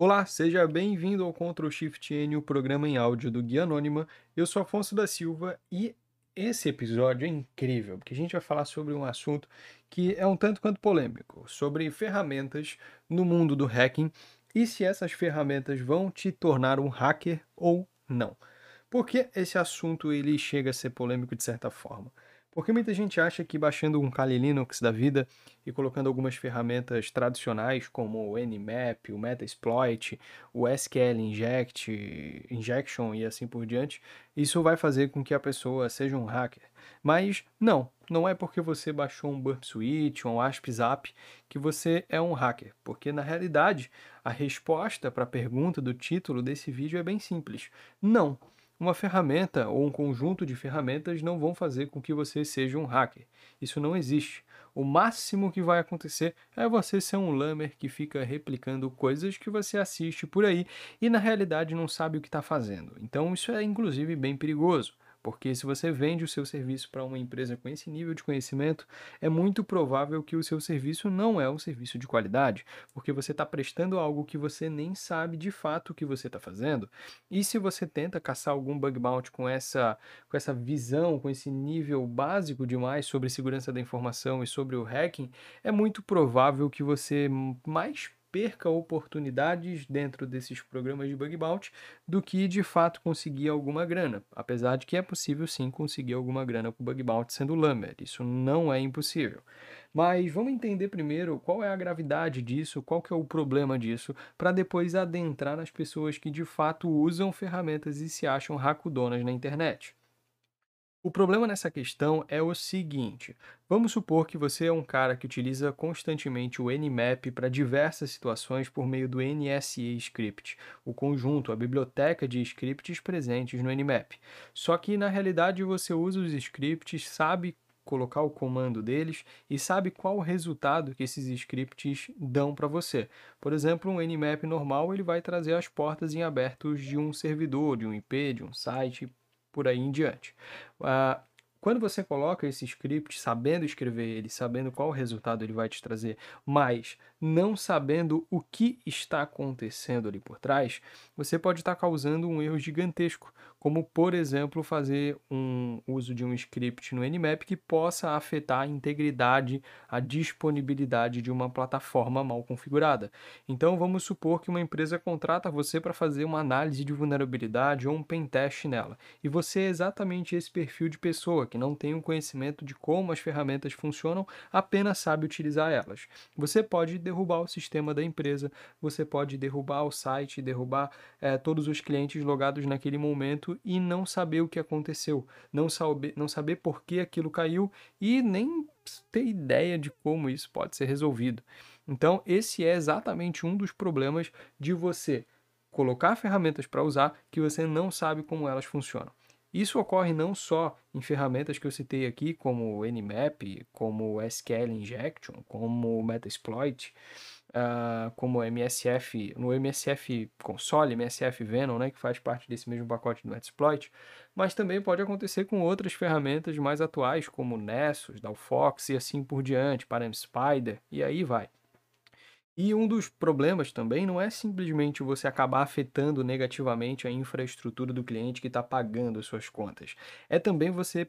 Olá, seja bem-vindo ao Ctrl Shift N, o programa em áudio do Guia Anônima. Eu sou Afonso da Silva e esse episódio é incrível, porque a gente vai falar sobre um assunto que é um tanto quanto polêmico, sobre ferramentas no mundo do hacking e se essas ferramentas vão te tornar um hacker ou não. Por que esse assunto ele chega a ser polêmico de certa forma? Porque muita gente acha que baixando um Kali Linux da vida e colocando algumas ferramentas tradicionais como o Nmap, o Metasploit, o SQL Inject, Injection e assim por diante, isso vai fazer com que a pessoa seja um hacker. Mas não, não é porque você baixou um Burp Suite um AspZap que você é um hacker, porque na realidade a resposta para a pergunta do título desse vídeo é bem simples. Não. Uma ferramenta ou um conjunto de ferramentas não vão fazer com que você seja um hacker. Isso não existe. O máximo que vai acontecer é você ser um lamer que fica replicando coisas que você assiste por aí e na realidade não sabe o que está fazendo. Então isso é inclusive bem perigoso. Porque se você vende o seu serviço para uma empresa com esse nível de conhecimento, é muito provável que o seu serviço não é um serviço de qualidade, porque você está prestando algo que você nem sabe de fato o que você está fazendo. E se você tenta caçar algum bug bounty com essa, com essa visão, com esse nível básico demais sobre segurança da informação e sobre o hacking, é muito provável que você mais perca oportunidades dentro desses programas de bug bounty do que de fato conseguir alguma grana. Apesar de que é possível sim conseguir alguma grana com bug bounty sendo lamer, isso não é impossível. Mas vamos entender primeiro qual é a gravidade disso, qual que é o problema disso, para depois adentrar nas pessoas que de fato usam ferramentas e se acham racudonas na internet. O problema nessa questão é o seguinte: vamos supor que você é um cara que utiliza constantemente o Nmap para diversas situações por meio do NSE Script, o conjunto, a biblioteca de scripts presentes no Nmap. Só que na realidade você usa os scripts, sabe colocar o comando deles e sabe qual o resultado que esses scripts dão para você. Por exemplo, um Nmap normal ele vai trazer as portas em abertos de um servidor, de um IP, de um site, por aí em diante. Uh, quando você coloca esse script sabendo escrever ele, sabendo qual resultado ele vai te trazer, mas não sabendo o que está acontecendo ali por trás, você pode estar causando um erro gigantesco, como por exemplo fazer um uso de um script no Nmap que possa afetar a integridade, a disponibilidade de uma plataforma mal configurada. Então vamos supor que uma empresa contrata você para fazer uma análise de vulnerabilidade ou um pen test nela, e você é exatamente esse perfil de pessoa que não tem o um conhecimento de como as ferramentas funcionam, apenas sabe utilizar elas. Você pode derrubar o sistema da empresa, você pode derrubar o site, derrubar é, todos os clientes logados naquele momento e não saber o que aconteceu, não saber, não saber por que aquilo caiu e nem ter ideia de como isso pode ser resolvido. Então, esse é exatamente um dos problemas de você colocar ferramentas para usar que você não sabe como elas funcionam. Isso ocorre não só em ferramentas que eu citei aqui, como o Nmap, como SQL Injection, como o Metasploit, uh, como o MSF, no MSF Console, MSF Venom, né, que faz parte desse mesmo pacote do Metasploit, mas também pode acontecer com outras ferramentas mais atuais, como Nessus, Dalfox e assim por diante, Param Spider, e aí vai. E um dos problemas também não é simplesmente você acabar afetando negativamente a infraestrutura do cliente que está pagando as suas contas. É também você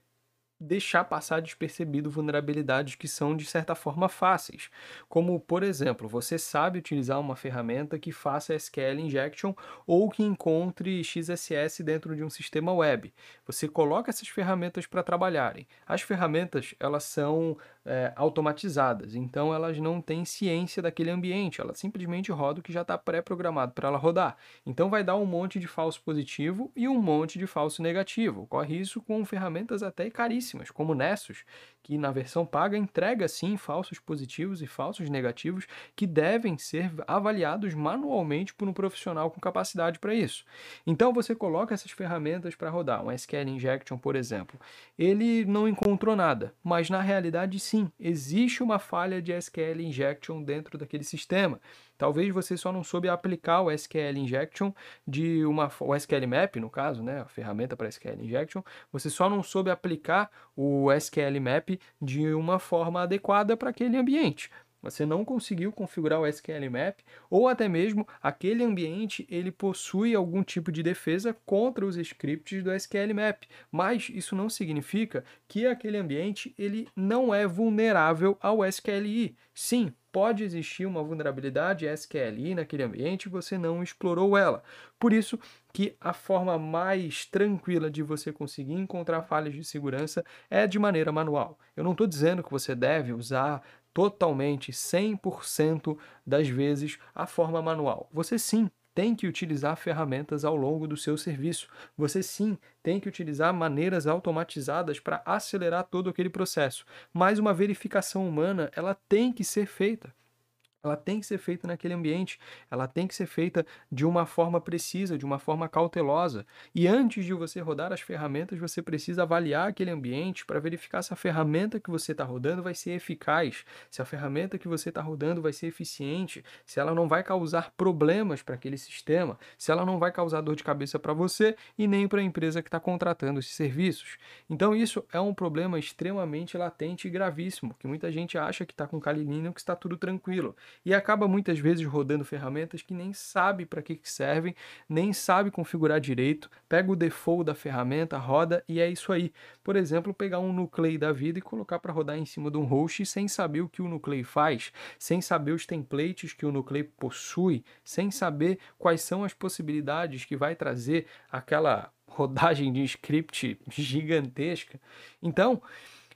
deixar passar despercebido vulnerabilidades que são de certa forma fáceis, como por exemplo, você sabe utilizar uma ferramenta que faça SQL injection ou que encontre XSS dentro de um sistema web. Você coloca essas ferramentas para trabalharem. As ferramentas elas são é, automatizadas, então elas não têm ciência daquele ambiente, ela simplesmente roda o que já está pré-programado para ela rodar. Então vai dar um monte de falso positivo e um monte de falso negativo. Ocorre isso com ferramentas até caríssimas como Nessus, que na versão paga entrega sim falsos positivos e falsos negativos que devem ser avaliados manualmente por um profissional com capacidade para isso. Então você coloca essas ferramentas para rodar, um SQL Injection, por exemplo. Ele não encontrou nada, mas na realidade sim, existe uma falha de SQL Injection dentro daquele sistema. Talvez você só não soube aplicar o SQL Injection de uma o SQL Map, no caso, né, a ferramenta para SQL Injection, você só não soube aplicar o SQL Map de uma forma adequada para aquele ambiente. Você não conseguiu configurar o SQL Map, ou até mesmo aquele ambiente ele possui algum tipo de defesa contra os scripts do SQL Map, mas isso não significa que aquele ambiente ele não é vulnerável ao SQLI. Sim, pode existir uma vulnerabilidade SQLI naquele ambiente e você não explorou ela. Por isso que a forma mais tranquila de você conseguir encontrar falhas de segurança é de maneira manual. Eu não estou dizendo que você deve usar totalmente, 100% das vezes, a forma manual. Você sim tem que utilizar ferramentas ao longo do seu serviço. Você sim tem que utilizar maneiras automatizadas para acelerar todo aquele processo. Mas uma verificação humana, ela tem que ser feita ela tem que ser feita naquele ambiente, ela tem que ser feita de uma forma precisa, de uma forma cautelosa. E antes de você rodar as ferramentas, você precisa avaliar aquele ambiente para verificar se a ferramenta que você está rodando vai ser eficaz, se a ferramenta que você está rodando vai ser eficiente, se ela não vai causar problemas para aquele sistema, se ela não vai causar dor de cabeça para você e nem para a empresa que está contratando esses serviços. Então, isso é um problema extremamente latente e gravíssimo, que muita gente acha que está com Kali Linux, está tudo tranquilo e acaba muitas vezes rodando ferramentas que nem sabe para que, que servem, nem sabe configurar direito, pega o default da ferramenta, roda e é isso aí. Por exemplo, pegar um Nuclei da vida e colocar para rodar em cima de um host sem saber o que o Nuclei faz, sem saber os templates que o Nuclei possui, sem saber quais são as possibilidades que vai trazer aquela rodagem de script gigantesca. Então,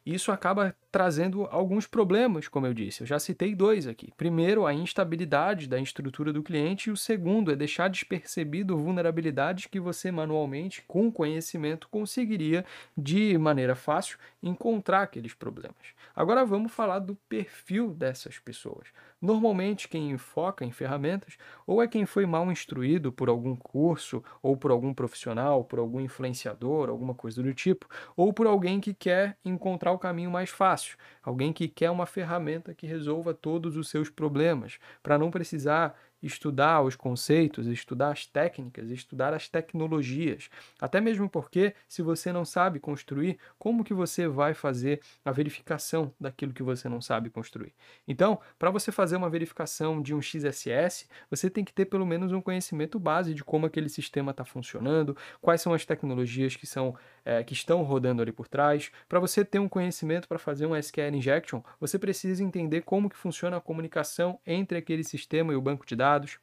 isso acaba trazendo alguns problemas, como eu disse. Eu já citei dois aqui. Primeiro, a instabilidade da estrutura do cliente, e o segundo é deixar despercebido vulnerabilidades que você manualmente, com conhecimento, conseguiria de maneira fácil encontrar aqueles problemas. Agora vamos falar do perfil dessas pessoas. Normalmente, quem foca em ferramentas ou é quem foi mal instruído por algum curso, ou por algum profissional, por algum influenciador, alguma coisa do tipo, ou por alguém que quer encontrar o caminho mais fácil, alguém que quer uma ferramenta que resolva todos os seus problemas, para não precisar estudar os conceitos, estudar as técnicas, estudar as tecnologias. Até mesmo porque, se você não sabe construir, como que você vai fazer a verificação daquilo que você não sabe construir? Então, para você fazer uma verificação de um XSS, você tem que ter pelo menos um conhecimento base de como aquele sistema está funcionando, quais são as tecnologias que, são, é, que estão rodando ali por trás. Para você ter um conhecimento para fazer um SQL injection, você precisa entender como que funciona a comunicação entre aquele sistema e o banco de dados dados,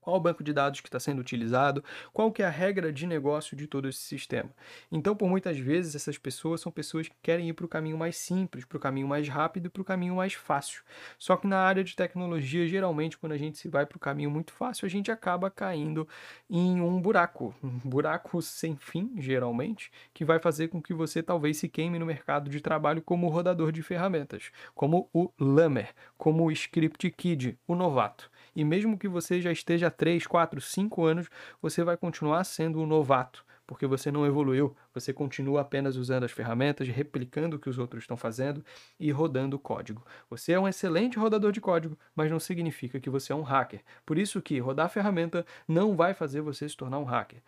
qual o banco de dados que está sendo utilizado, qual que é a regra de negócio de todo esse sistema. Então, por muitas vezes, essas pessoas são pessoas que querem ir para o caminho mais simples, para o caminho mais rápido e para o caminho mais fácil. Só que na área de tecnologia, geralmente, quando a gente se vai para o caminho muito fácil, a gente acaba caindo em um buraco, um buraco sem fim, geralmente, que vai fazer com que você talvez se queime no mercado de trabalho como rodador de ferramentas, como o Lamer, como o Script Kid, o novato. E mesmo que você já esteja há 3, 4, 5 anos, você vai continuar sendo um novato, porque você não evoluiu, você continua apenas usando as ferramentas, replicando o que os outros estão fazendo e rodando código. Você é um excelente rodador de código, mas não significa que você é um hacker. Por isso que rodar ferramenta não vai fazer você se tornar um hacker.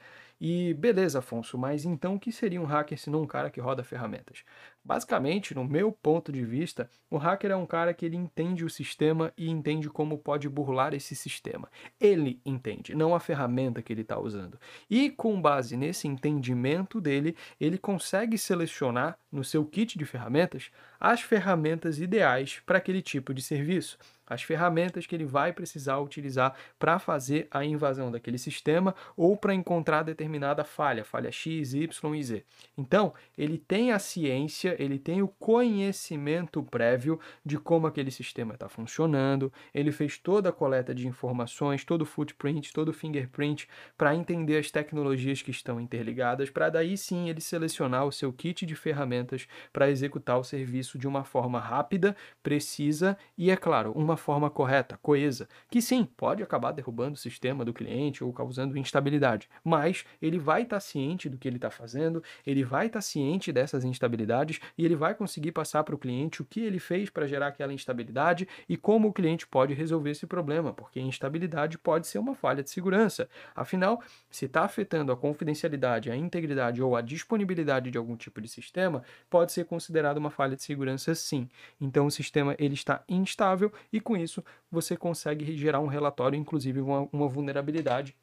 E beleza, Afonso, mas então o que seria um hacker se não um cara que roda ferramentas? Basicamente, no meu ponto de vista, o hacker é um cara que ele entende o sistema e entende como pode burlar esse sistema. Ele entende, não a ferramenta que ele está usando. E com base nesse entendimento dele, ele consegue selecionar no seu kit de ferramentas as ferramentas ideais para aquele tipo de serviço as ferramentas que ele vai precisar utilizar para fazer a invasão daquele sistema ou para encontrar determinada falha, falha X, Y e Z. Então, ele tem a ciência, ele tem o conhecimento prévio de como aquele sistema está funcionando, ele fez toda a coleta de informações, todo o footprint, todo o fingerprint para entender as tecnologias que estão interligadas, para daí sim ele selecionar o seu kit de ferramentas para executar o serviço de uma forma rápida, precisa e, é claro, uma forma correta, coesa, que sim, pode acabar derrubando o sistema do cliente ou causando instabilidade, mas ele vai estar tá ciente do que ele está fazendo, ele vai estar tá ciente dessas instabilidades e ele vai conseguir passar para o cliente o que ele fez para gerar aquela instabilidade e como o cliente pode resolver esse problema, porque instabilidade pode ser uma falha de segurança. Afinal, se está afetando a confidencialidade, a integridade ou a disponibilidade de algum tipo de sistema, pode ser considerado uma falha de segurança sim. Então o sistema ele está instável e com com isso você consegue gerar um relatório, inclusive uma, uma vulnerabilidade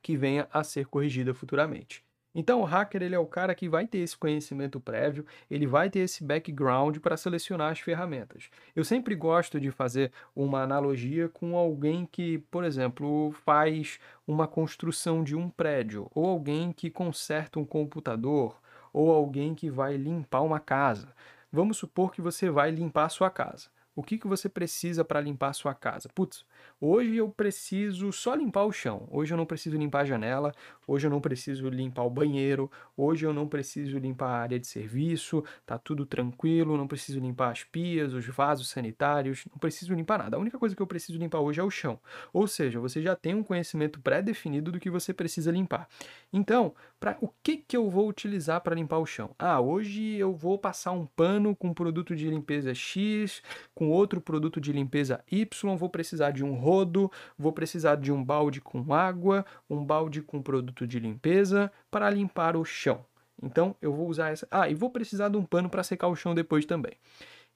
que venha a ser corrigida futuramente. Então, o hacker ele é o cara que vai ter esse conhecimento prévio, ele vai ter esse background para selecionar as ferramentas. Eu sempre gosto de fazer uma analogia com alguém que, por exemplo, faz uma construção de um prédio, ou alguém que conserta um computador, ou alguém que vai limpar uma casa. Vamos supor que você vai limpar a sua casa. O que, que você precisa para limpar a sua casa? Putz, hoje eu preciso só limpar o chão. Hoje eu não preciso limpar a janela. Hoje eu não preciso limpar o banheiro. Hoje eu não preciso limpar a área de serviço. Tá tudo tranquilo. Não preciso limpar as pias, os vasos sanitários. Não preciso limpar nada. A única coisa que eu preciso limpar hoje é o chão. Ou seja, você já tem um conhecimento pré-definido do que você precisa limpar. Então, para o que, que eu vou utilizar para limpar o chão? Ah, hoje eu vou passar um pano com produto de limpeza X, com outro produto de limpeza Y, vou precisar de um rodo, vou precisar de um balde com água, um balde com produto de limpeza para limpar o chão. Então eu vou usar essa. Ah, e vou precisar de um pano para secar o chão depois também.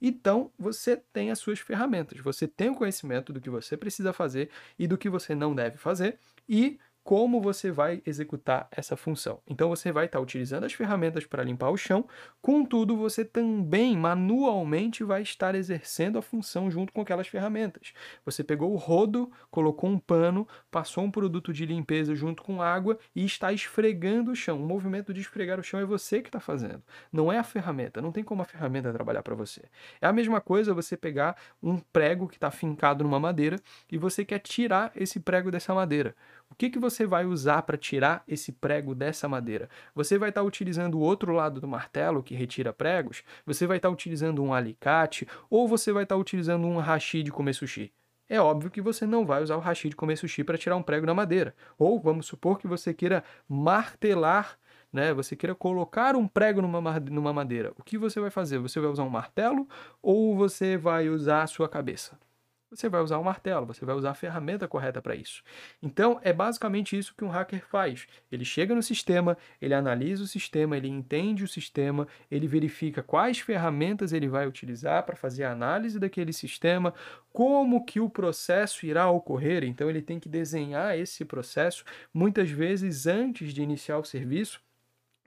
Então, você tem as suas ferramentas, você tem o conhecimento do que você precisa fazer e do que você não deve fazer, e como você vai executar essa função. Então você vai estar utilizando as ferramentas para limpar o chão, contudo você também manualmente vai estar exercendo a função junto com aquelas ferramentas. Você pegou o rodo, colocou um pano, passou um produto de limpeza junto com água e está esfregando o chão. O movimento de esfregar o chão é você que está fazendo, não é a ferramenta. Não tem como a ferramenta trabalhar para você. É a mesma coisa você pegar um prego que está fincado numa madeira e você quer tirar esse prego dessa madeira. O que, que você vai usar para tirar esse prego dessa madeira? Você vai estar tá utilizando o outro lado do martelo que retira pregos? Você vai estar tá utilizando um alicate? Ou você vai estar tá utilizando um hashi de comer sushi? É óbvio que você não vai usar o hashi de comer sushi para tirar um prego na madeira. Ou vamos supor que você queira martelar né? Você queira colocar um prego numa madeira. O que você vai fazer? Você vai usar um martelo ou você vai usar a sua cabeça? Você vai usar o um martelo, você vai usar a ferramenta correta para isso. Então, é basicamente isso que um hacker faz. Ele chega no sistema, ele analisa o sistema, ele entende o sistema, ele verifica quais ferramentas ele vai utilizar para fazer a análise daquele sistema, como que o processo irá ocorrer. Então, ele tem que desenhar esse processo muitas vezes antes de iniciar o serviço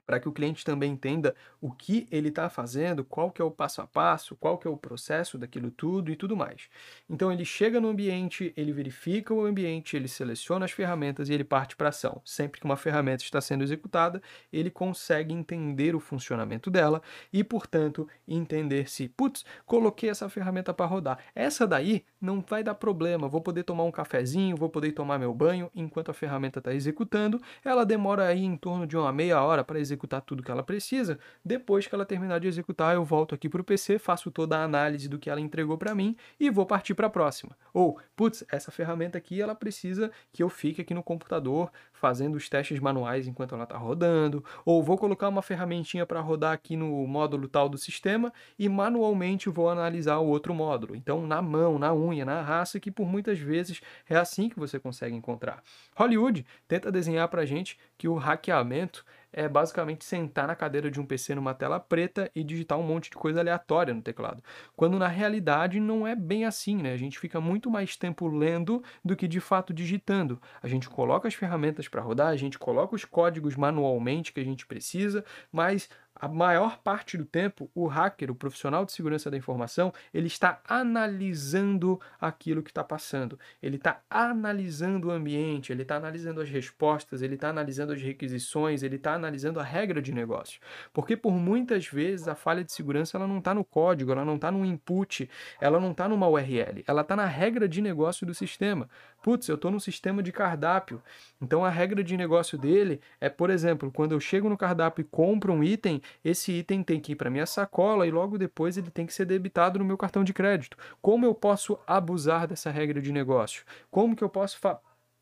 para que o cliente também entenda o que ele está fazendo, qual que é o passo a passo, qual que é o processo daquilo tudo e tudo mais. Então ele chega no ambiente, ele verifica o ambiente, ele seleciona as ferramentas e ele parte para ação. Sempre que uma ferramenta está sendo executada, ele consegue entender o funcionamento dela e, portanto, entender se, putz, coloquei essa ferramenta para rodar. Essa daí não vai dar problema, vou poder tomar um cafezinho, vou poder tomar meu banho enquanto a ferramenta está executando. Ela demora aí em torno de uma meia hora para executar executar tudo que ela precisa. Depois que ela terminar de executar, eu volto aqui para o PC, faço toda a análise do que ela entregou para mim e vou partir para a próxima. Ou, putz, essa ferramenta aqui, ela precisa que eu fique aqui no computador fazendo os testes manuais enquanto ela está rodando. Ou vou colocar uma ferramentinha para rodar aqui no módulo tal do sistema e manualmente vou analisar o outro módulo. Então, na mão, na unha, na raça, que por muitas vezes é assim que você consegue encontrar. Hollywood tenta desenhar para gente que o hackeamento é basicamente sentar na cadeira de um PC numa tela preta e digitar um monte de coisa aleatória no teclado. Quando na realidade não é bem assim, né? A gente fica muito mais tempo lendo do que de fato digitando. A gente coloca as ferramentas para rodar, a gente coloca os códigos manualmente que a gente precisa, mas a maior parte do tempo, o hacker, o profissional de segurança da informação, ele está analisando aquilo que está passando. Ele está analisando o ambiente, ele está analisando as respostas, ele está analisando as requisições, ele está analisando a regra de negócio. Porque por muitas vezes a falha de segurança ela não está no código, ela não está no input, ela não está numa URL, ela está na regra de negócio do sistema. Putz, eu estou no sistema de cardápio. Então a regra de negócio dele é, por exemplo, quando eu chego no cardápio e compro um item, esse item tem que ir para minha sacola e logo depois ele tem que ser debitado no meu cartão de crédito. Como eu posso abusar dessa regra de negócio? Como que eu posso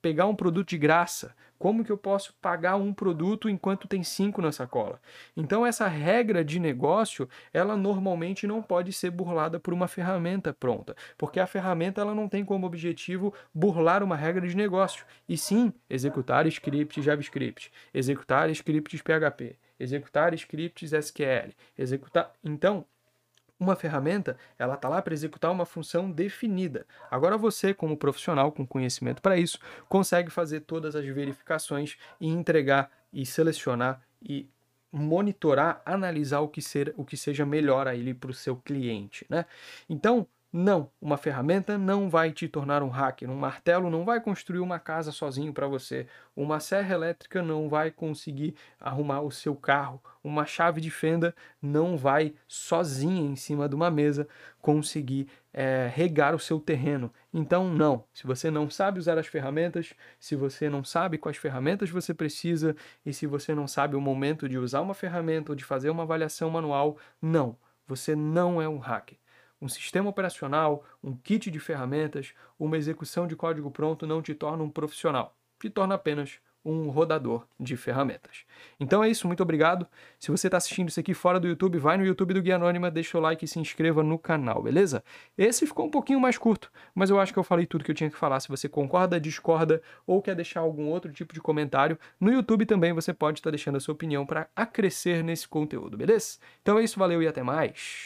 pegar um produto de graça? Como que eu posso pagar um produto enquanto tem cinco na sacola? Então essa regra de negócio, ela normalmente não pode ser burlada por uma ferramenta pronta, porque a ferramenta ela não tem como objetivo burlar uma regra de negócio, e sim executar scripts JavaScript, executar scripts PHP, executar scripts SQL, executar. Então, Uma ferramenta, ela está lá para executar uma função definida. Agora você, como profissional com conhecimento para isso, consegue fazer todas as verificações e entregar e selecionar e monitorar, analisar o que, ser, o que seja melhor aí para o seu cliente, né? Então, não, uma ferramenta não vai te tornar um hacker. Um martelo não vai construir uma casa sozinho para você. Uma serra elétrica não vai conseguir arrumar o seu carro. Uma chave de fenda não vai sozinha em cima de uma mesa conseguir é, regar o seu terreno. Então, não. Se você não sabe usar as ferramentas, se você não sabe quais ferramentas você precisa e se você não sabe o momento de usar uma ferramenta ou de fazer uma avaliação manual, não. Você não é um hacker. Um sistema operacional, um kit de ferramentas, uma execução de código pronto não te torna um profissional, te torna apenas um rodador de ferramentas. Então é isso, muito obrigado. Se você está assistindo isso aqui fora do YouTube, vai no YouTube do Guia Anônima, deixa o like e se inscreva no canal, beleza? Esse ficou um pouquinho mais curto, mas eu acho que eu falei tudo que eu tinha que falar. Se você concorda, discorda ou quer deixar algum outro tipo de comentário, no YouTube também você pode estar tá deixando a sua opinião para acrescer nesse conteúdo, beleza? Então é isso, valeu e até mais!